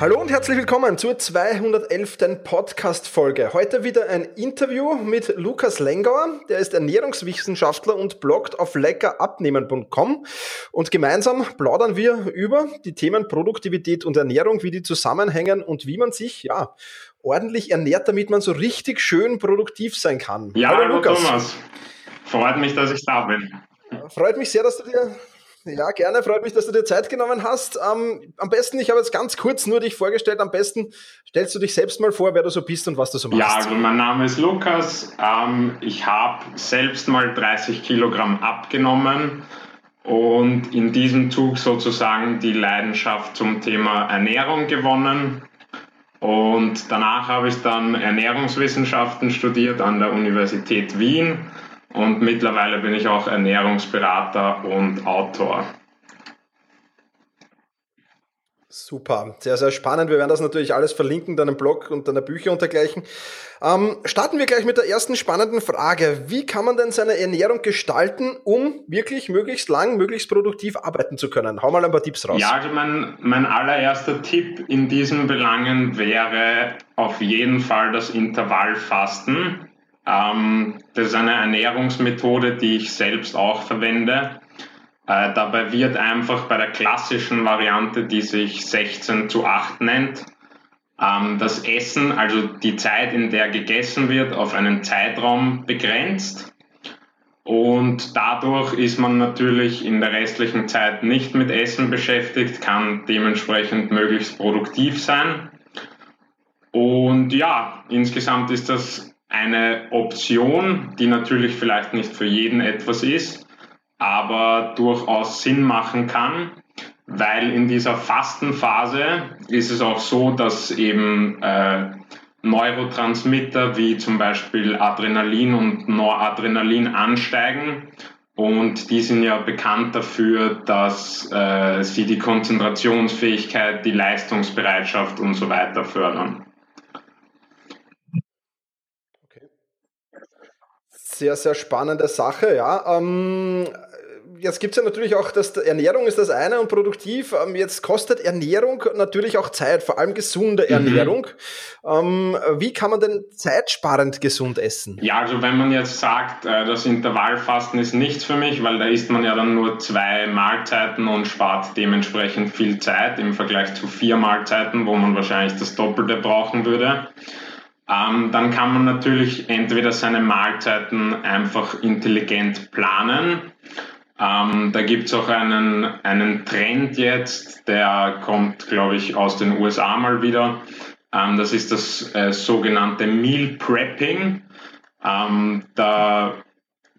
Hallo und herzlich willkommen zur 211. Podcast-Folge. Heute wieder ein Interview mit Lukas Lengauer. Der ist Ernährungswissenschaftler und bloggt auf leckerabnehmen.com. Und gemeinsam plaudern wir über die Themen Produktivität und Ernährung, wie die zusammenhängen und wie man sich, ja, ordentlich ernährt, damit man so richtig schön produktiv sein kann. Ja, hallo, hallo Lukas. Thomas. Freut mich, dass ich da bin. Freut mich sehr, dass du dir ja, gerne. Freut mich, dass du dir Zeit genommen hast. Ähm, am besten, ich habe jetzt ganz kurz nur dich vorgestellt. Am besten stellst du dich selbst mal vor, wer du so bist und was du so machst. Ja, also mein Name ist Lukas. Ähm, ich habe selbst mal 30 Kilogramm abgenommen und in diesem Zug sozusagen die Leidenschaft zum Thema Ernährung gewonnen. Und danach habe ich dann Ernährungswissenschaften studiert an der Universität Wien und mittlerweile bin ich auch Ernährungsberater und Autor. Super, sehr, sehr spannend. Wir werden das natürlich alles verlinken, deinen Blog und deine Bücher und dergleichen. Ähm, starten wir gleich mit der ersten spannenden Frage. Wie kann man denn seine Ernährung gestalten, um wirklich möglichst lang, möglichst produktiv arbeiten zu können? Hau mal ein paar Tipps raus. Ja, also mein, mein allererster Tipp in diesen Belangen wäre auf jeden Fall das Intervallfasten. Ähm, das ist eine Ernährungsmethode, die ich selbst auch verwende. Äh, dabei wird einfach bei der klassischen Variante, die sich 16 zu 8 nennt, ähm, das Essen, also die Zeit, in der gegessen wird, auf einen Zeitraum begrenzt. Und dadurch ist man natürlich in der restlichen Zeit nicht mit Essen beschäftigt, kann dementsprechend möglichst produktiv sein. Und ja, insgesamt ist das eine Option, die natürlich vielleicht nicht für jeden etwas ist, aber durchaus Sinn machen kann, weil in dieser Fastenphase ist es auch so, dass eben äh, Neurotransmitter wie zum Beispiel Adrenalin und Noradrenalin ansteigen und die sind ja bekannt dafür, dass äh, sie die Konzentrationsfähigkeit, die Leistungsbereitschaft und so weiter fördern. Sehr, sehr spannende Sache, ja. Ähm, jetzt gibt es ja natürlich auch, dass Ernährung ist das eine und produktiv. Ähm, jetzt kostet Ernährung natürlich auch Zeit, vor allem gesunde mhm. Ernährung. Ähm, wie kann man denn zeitsparend gesund essen? Ja, also wenn man jetzt sagt, äh, das Intervallfasten ist nichts für mich, weil da isst man ja dann nur zwei Mahlzeiten und spart dementsprechend viel Zeit im Vergleich zu vier Mahlzeiten, wo man wahrscheinlich das Doppelte brauchen würde. Ähm, dann kann man natürlich entweder seine Mahlzeiten einfach intelligent planen. Ähm, da gibt es auch einen, einen Trend jetzt, der kommt, glaube ich, aus den USA mal wieder. Ähm, das ist das äh, sogenannte Meal Prepping. Ähm, da,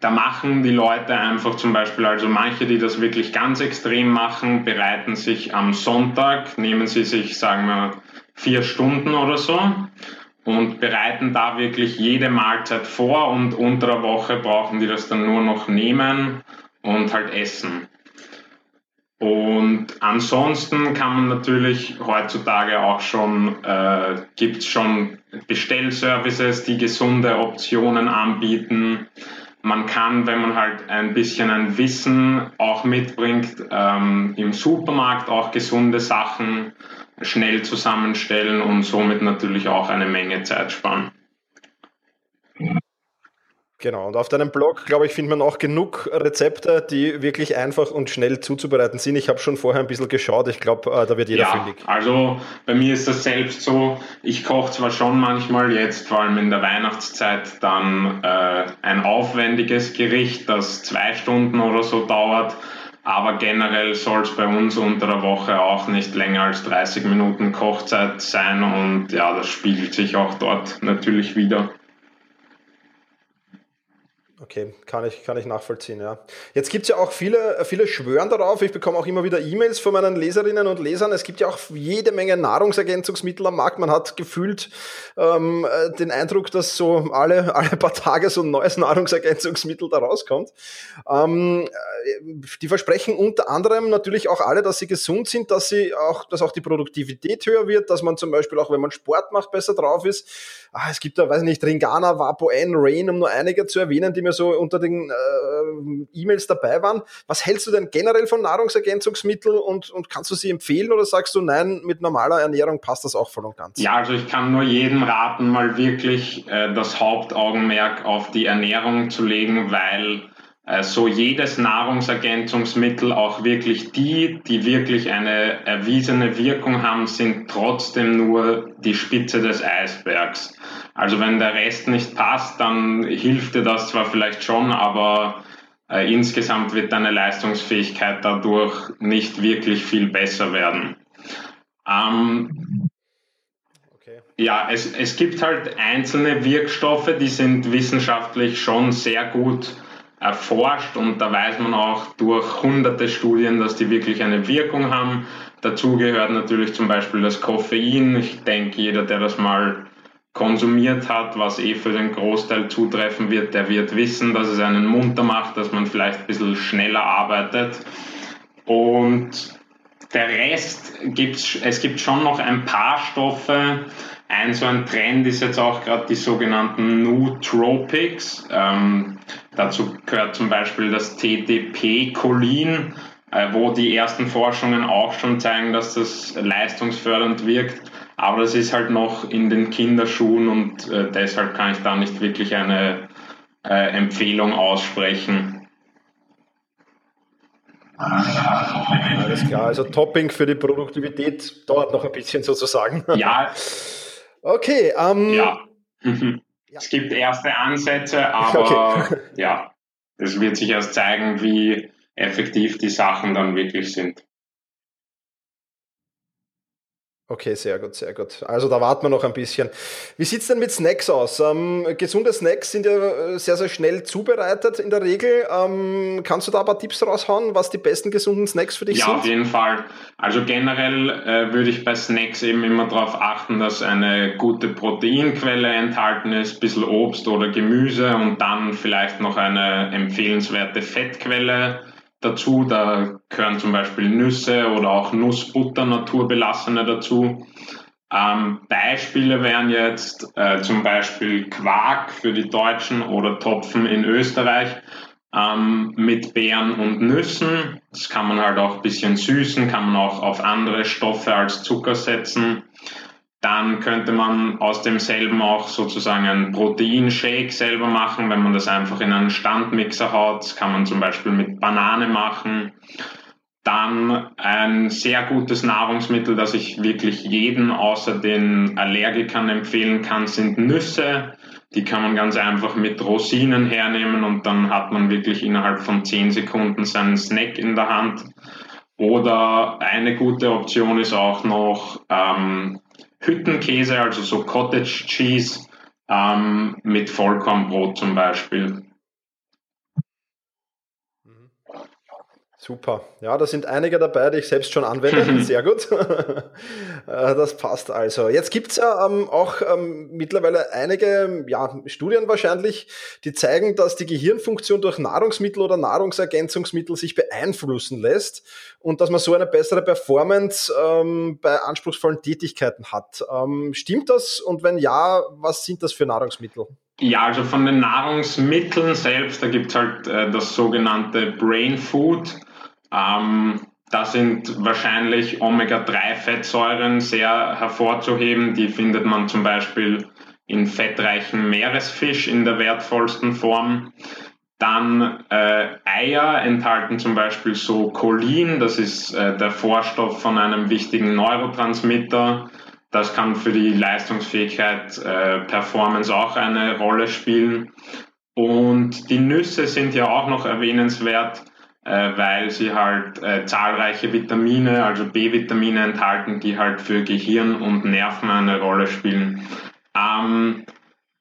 da machen die Leute einfach zum Beispiel, also manche, die das wirklich ganz extrem machen, bereiten sich am Sonntag, nehmen sie sich, sagen wir, vier Stunden oder so und bereiten da wirklich jede Mahlzeit vor und unter der Woche brauchen die das dann nur noch nehmen und halt essen. Und ansonsten kann man natürlich heutzutage auch schon, äh, gibt es schon Bestellservices, die gesunde Optionen anbieten. Man kann, wenn man halt ein bisschen ein Wissen auch mitbringt, ähm, im Supermarkt auch gesunde Sachen schnell zusammenstellen und somit natürlich auch eine Menge Zeit sparen. Genau, und auf deinem Blog, glaube ich, findet man auch genug Rezepte, die wirklich einfach und schnell zuzubereiten sind. Ich habe schon vorher ein bisschen geschaut, ich glaube, äh, da wird jeder ja, fündig. Also bei mir ist das selbst so, ich koche zwar schon manchmal jetzt, vor allem in der Weihnachtszeit, dann äh, ein aufwendiges Gericht, das zwei Stunden oder so dauert, aber generell soll es bei uns unter der Woche auch nicht länger als 30 Minuten Kochzeit sein und ja, das spiegelt sich auch dort natürlich wieder. Okay, kann ich, kann ich nachvollziehen, ja. Jetzt gibt es ja auch viele, viele schwören darauf. Ich bekomme auch immer wieder E-Mails von meinen Leserinnen und Lesern. Es gibt ja auch jede Menge Nahrungsergänzungsmittel am Markt. Man hat gefühlt ähm, äh, den Eindruck, dass so alle, alle paar Tage so ein neues Nahrungsergänzungsmittel da rauskommt. Ähm, äh, die versprechen unter anderem natürlich auch alle, dass sie gesund sind, dass sie auch, dass auch die Produktivität höher wird, dass man zum Beispiel auch, wenn man Sport macht, besser drauf ist. Ah, es gibt da, weiß ich nicht, Ringana, Vapo N, Rain, um nur einige zu erwähnen, die mir so unter den äh, E-Mails dabei waren. Was hältst du denn generell von Nahrungsergänzungsmitteln und, und kannst du sie empfehlen oder sagst du, nein, mit normaler Ernährung passt das auch voll und ganz? Ja, also ich kann nur jedem raten, mal wirklich äh, das Hauptaugenmerk auf die Ernährung zu legen, weil so jedes Nahrungsergänzungsmittel, auch wirklich die, die wirklich eine erwiesene Wirkung haben, sind trotzdem nur die Spitze des Eisbergs. Also wenn der Rest nicht passt, dann hilft dir das zwar vielleicht schon, aber äh, insgesamt wird deine Leistungsfähigkeit dadurch nicht wirklich viel besser werden. Ähm, okay. Ja, es, es gibt halt einzelne Wirkstoffe, die sind wissenschaftlich schon sehr gut erforscht und da weiß man auch durch hunderte Studien, dass die wirklich eine Wirkung haben. Dazu gehört natürlich zum Beispiel das Koffein. Ich denke, jeder, der das mal konsumiert hat, was eh für den Großteil zutreffen wird, der wird wissen, dass es einen munter macht, dass man vielleicht ein bisschen schneller arbeitet. Und der Rest gibt's, es gibt schon noch ein paar Stoffe. Ein so ein Trend ist jetzt auch gerade die sogenannten Nootropics. Ähm, dazu gehört zum Beispiel das TTP-Cholin, äh, wo die ersten Forschungen auch schon zeigen, dass das leistungsfördernd wirkt. Aber das ist halt noch in den Kinderschuhen und äh, deshalb kann ich da nicht wirklich eine äh, Empfehlung aussprechen. Alles klar, also Topping für die Produktivität dauert noch ein bisschen sozusagen. Ja. Okay. Ähm, ja. Ja. Es gibt erste Ansätze, aber okay. ja, es wird sich erst zeigen, wie effektiv die Sachen dann wirklich sind. Okay, sehr gut, sehr gut. Also da warten wir noch ein bisschen. Wie sieht's denn mit Snacks aus? Ähm, gesunde Snacks sind ja äh, sehr, sehr schnell zubereitet in der Regel. Ähm, kannst du da ein paar Tipps raushauen, was die besten gesunden Snacks für dich ja, sind? Ja, auf jeden Fall. Also generell äh, würde ich bei Snacks eben immer darauf achten, dass eine gute Proteinquelle enthalten ist, ein bisschen Obst oder Gemüse und dann vielleicht noch eine empfehlenswerte Fettquelle dazu. Da gehören zum Beispiel Nüsse oder auch Nussbutter, naturbelassene dazu. Ähm, Beispiele wären jetzt äh, zum Beispiel Quark für die Deutschen oder Topfen in Österreich ähm, mit Beeren und Nüssen. Das kann man halt auch ein bisschen süßen, kann man auch auf andere Stoffe als Zucker setzen. Dann könnte man aus demselben auch sozusagen einen Proteinshake selber machen, wenn man das einfach in einen Standmixer haut. Das kann man zum Beispiel mit Banane machen. Dann ein sehr gutes Nahrungsmittel, das ich wirklich jeden außer den Allergikern empfehlen kann, sind Nüsse. Die kann man ganz einfach mit Rosinen hernehmen und dann hat man wirklich innerhalb von 10 Sekunden seinen Snack in der Hand. Oder eine gute Option ist auch noch ähm, Hüttenkäse, also so Cottage Cheese ähm, mit Vollkornbrot zum Beispiel. Super. Ja, da sind einige dabei, die ich selbst schon anwende. Sehr gut. Äh, das passt also. Jetzt gibt's ja ähm, auch ähm, mittlerweile einige ja, Studien wahrscheinlich, die zeigen, dass die Gehirnfunktion durch Nahrungsmittel oder Nahrungsergänzungsmittel sich beeinflussen lässt und dass man so eine bessere Performance ähm, bei anspruchsvollen Tätigkeiten hat. Stimmt das? Und wenn ja, was sind das für Nahrungsmittel? Ja, also von den Nahrungsmitteln selbst, da gibt's halt äh, das sogenannte Brain Food. Ähm, da sind wahrscheinlich Omega-3-Fettsäuren sehr hervorzuheben. Die findet man zum Beispiel in fettreichen Meeresfisch in der wertvollsten Form. Dann äh, Eier enthalten zum Beispiel so Cholin, das ist äh, der Vorstoff von einem wichtigen Neurotransmitter. Das kann für die Leistungsfähigkeit, äh, Performance auch eine Rolle spielen. Und die Nüsse sind ja auch noch erwähnenswert äh, weil sie halt äh, zahlreiche Vitamine, also B-Vitamine enthalten, die halt für Gehirn und Nerven eine Rolle spielen. Ähm,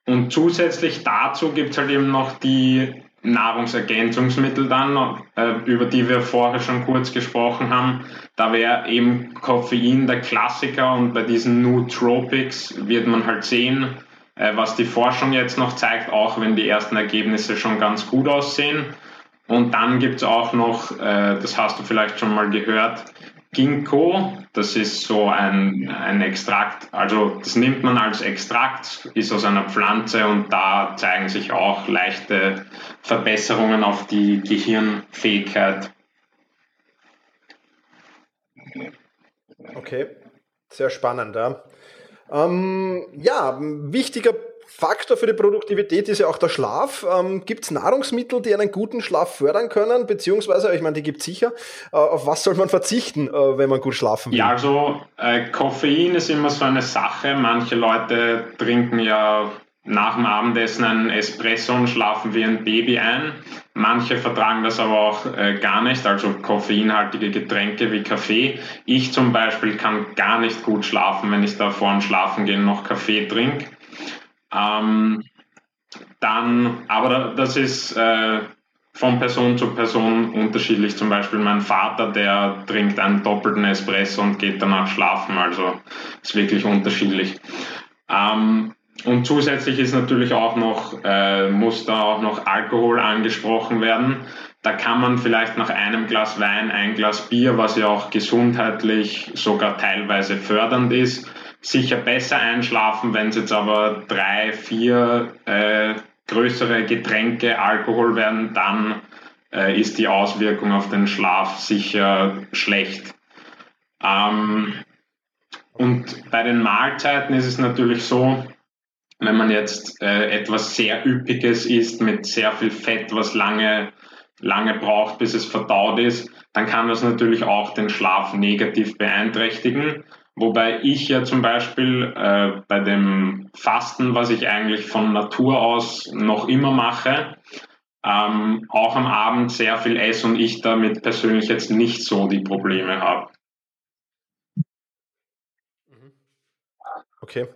und zusätzlich dazu gibt es halt eben noch die Nahrungsergänzungsmittel dann, äh, über die wir vorher schon kurz gesprochen haben. Da wäre eben Koffein der Klassiker und bei diesen Nootropics wird man halt sehen, äh, was die Forschung jetzt noch zeigt, auch wenn die ersten Ergebnisse schon ganz gut aussehen. Und dann gibt es auch noch, äh, das hast du vielleicht schon mal gehört, Ginkgo, das ist so ein, ein Extrakt, also das nimmt man als Extrakt, ist aus einer Pflanze und da zeigen sich auch leichte Verbesserungen auf die Gehirnfähigkeit. Okay, sehr spannend. Ja, ähm, ja wichtiger Faktor für die Produktivität ist ja auch der Schlaf. Ähm, gibt es Nahrungsmittel, die einen guten Schlaf fördern können? Beziehungsweise, ich meine, die gibt es sicher. Äh, auf was soll man verzichten, äh, wenn man gut schlafen will? Ja, also äh, Koffein ist immer so eine Sache. Manche Leute trinken ja nach dem Abendessen einen Espresso und schlafen wie ein Baby ein. Manche vertragen das aber auch äh, gar nicht, also koffeinhaltige Getränke wie Kaffee. Ich zum Beispiel kann gar nicht gut schlafen, wenn ich da vor dem Schlafengehen noch Kaffee trinke. Ähm, dann, aber das ist äh, von Person zu Person unterschiedlich. Zum Beispiel mein Vater, der trinkt einen doppelten Espresso und geht danach schlafen. Also ist wirklich unterschiedlich. Ähm, und zusätzlich ist natürlich auch noch, äh, muss da auch noch Alkohol angesprochen werden. Da kann man vielleicht nach einem Glas Wein, ein Glas Bier, was ja auch gesundheitlich sogar teilweise fördernd ist, sicher besser einschlafen. Wenn es jetzt aber drei, vier äh, größere Getränke Alkohol werden, dann äh, ist die Auswirkung auf den Schlaf sicher schlecht. Ähm, und bei den Mahlzeiten ist es natürlich so, wenn man jetzt äh, etwas sehr Üppiges isst mit sehr viel Fett, was lange, lange braucht, bis es verdaut ist, dann kann das natürlich auch den Schlaf negativ beeinträchtigen. Wobei ich ja zum Beispiel äh, bei dem Fasten, was ich eigentlich von Natur aus noch immer mache, ähm, auch am Abend sehr viel esse und ich damit persönlich jetzt nicht so die Probleme habe. Okay.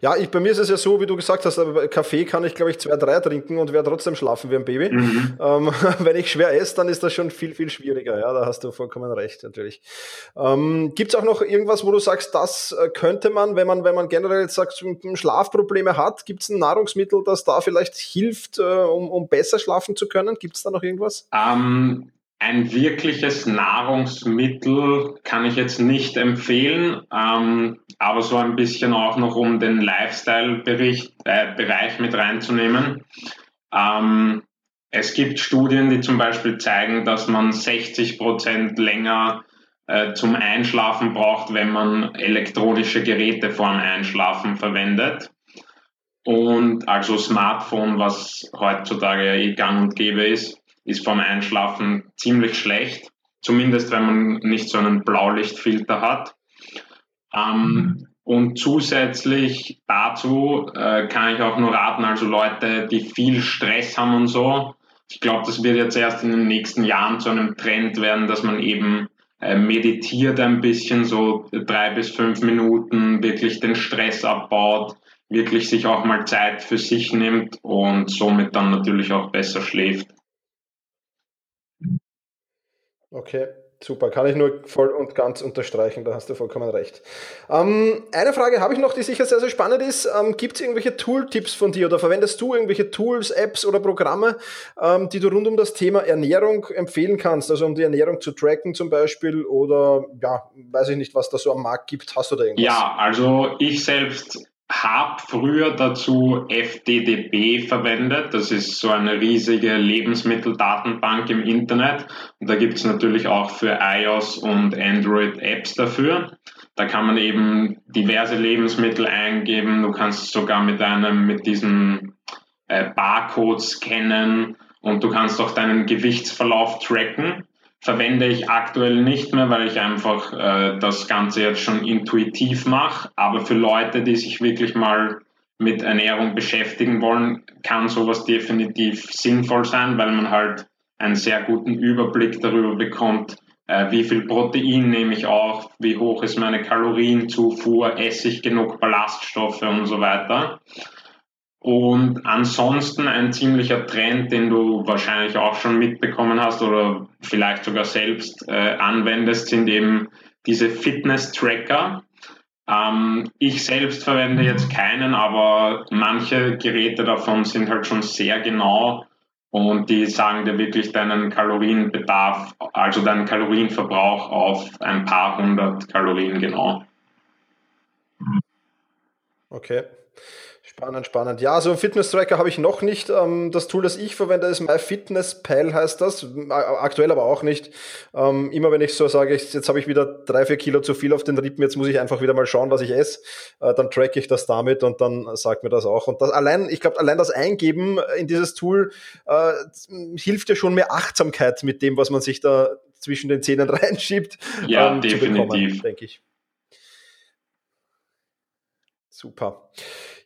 Ja, ich, bei mir ist es ja so, wie du gesagt hast, aber Kaffee kann ich, glaube ich, zwei, drei trinken und werde trotzdem schlafen wie ein Baby. Mhm. Ähm, wenn ich schwer esse, dann ist das schon viel, viel schwieriger. Ja, da hast du vollkommen recht, natürlich. Ähm, Gibt es auch noch irgendwas, wo du sagst, das äh, könnte man, wenn man, wenn man generell sagt, Schlafprobleme hat, gibt es ein Nahrungsmittel, das da vielleicht hilft, äh, um, um besser schlafen zu können? Gibt es da noch irgendwas? Um ähm, ein wirkliches Nahrungsmittel kann ich jetzt nicht empfehlen, ähm, aber so ein bisschen auch noch, um den Lifestyle-Bereich äh, mit reinzunehmen. Ähm, es gibt Studien, die zum Beispiel zeigen, dass man 60 Prozent länger äh, zum Einschlafen braucht, wenn man elektronische Geräte vor dem Einschlafen verwendet. Und also Smartphone, was heutzutage ja eh gang und gäbe ist ist vorm Einschlafen ziemlich schlecht, zumindest wenn man nicht so einen Blaulichtfilter hat. Ähm, mhm. Und zusätzlich dazu äh, kann ich auch nur raten, also Leute, die viel Stress haben und so, ich glaube, das wird jetzt erst in den nächsten Jahren zu einem Trend werden, dass man eben äh, meditiert ein bisschen, so drei bis fünf Minuten, wirklich den Stress abbaut, wirklich sich auch mal Zeit für sich nimmt und somit dann natürlich auch besser schläft. Okay, super. Kann ich nur voll und ganz unterstreichen, da hast du vollkommen recht. Ähm, eine Frage habe ich noch, die sicher sehr, sehr spannend ist. Ähm, Gibt es irgendwelche Tooltips von dir oder verwendest du irgendwelche Tools, Apps oder Programme, ähm, die du rund um das Thema Ernährung empfehlen kannst? Also um die Ernährung zu tracken zum Beispiel oder ja, weiß ich nicht, was da so am Markt gibt. Hast du da irgendwas? Ja, also ich selbst habe früher dazu FDDB verwendet. Das ist so eine riesige Lebensmitteldatenbank im Internet. Und da gibt es natürlich auch für iOS und Android Apps dafür. Da kann man eben diverse Lebensmittel eingeben. Du kannst sogar mit einem, mit diesem äh, Barcode scannen und du kannst auch deinen Gewichtsverlauf tracken verwende ich aktuell nicht mehr, weil ich einfach äh, das Ganze jetzt schon intuitiv mache. Aber für Leute, die sich wirklich mal mit Ernährung beschäftigen wollen, kann sowas definitiv sinnvoll sein, weil man halt einen sehr guten Überblick darüber bekommt, äh, wie viel Protein nehme ich auf, wie hoch ist meine Kalorienzufuhr, esse ich genug Ballaststoffe und so weiter. Und ansonsten ein ziemlicher Trend, den du wahrscheinlich auch schon mitbekommen hast oder vielleicht sogar selbst äh, anwendest, sind eben diese Fitness-Tracker. Ähm, ich selbst verwende jetzt keinen, aber manche Geräte davon sind halt schon sehr genau und die sagen dir wirklich deinen Kalorienbedarf, also deinen Kalorienverbrauch auf ein paar hundert Kalorien genau. Okay. Spannend, spannend. Ja, so einen Fitness-Tracker habe ich noch nicht. Ähm, das Tool, das ich verwende, ist MyFitnessPal, heißt das. Aktuell aber auch nicht. Ähm, immer wenn ich so sage, jetzt habe ich wieder drei, vier Kilo zu viel auf den Rippen, jetzt muss ich einfach wieder mal schauen, was ich esse, äh, dann track ich das damit und dann sagt mir das auch. Und das allein, ich glaube, allein das Eingeben in dieses Tool äh, hilft ja schon mehr Achtsamkeit mit dem, was man sich da zwischen den Zähnen reinschiebt. Ja, ähm, definitiv. denke ich. Super.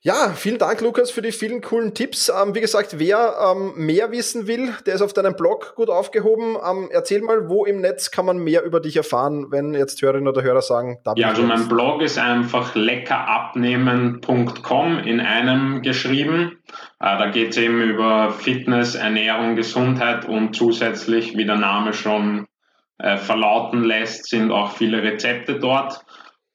Ja, vielen Dank, Lukas, für die vielen coolen Tipps. Ähm, wie gesagt, wer ähm, mehr wissen will, der ist auf deinem Blog gut aufgehoben. Ähm, erzähl mal, wo im Netz kann man mehr über dich erfahren, wenn jetzt Hörerinnen oder Hörer sagen, da Ja, also mein Blog ist einfach leckerabnehmen.com in einem geschrieben. Äh, da geht es eben über Fitness, Ernährung, Gesundheit und zusätzlich, wie der Name schon äh, verlauten lässt, sind auch viele Rezepte dort.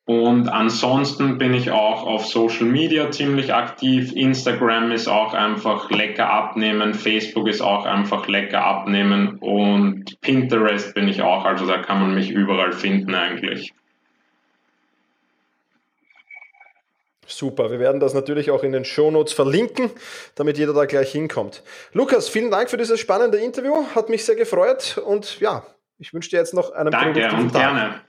Und ansonsten bin ich auch auf Social Media ziemlich aktiv. Instagram ist auch einfach lecker abnehmen. Facebook ist auch einfach lecker abnehmen. Und Pinterest bin ich auch. Also da kann man mich überall finden eigentlich. Super, wir werden das natürlich auch in den Shownotes verlinken, damit jeder da gleich hinkommt. Lukas, vielen Dank für dieses spannende Interview, hat mich sehr gefreut und ja, ich wünsche dir jetzt noch einen Danke und Tag. gerne.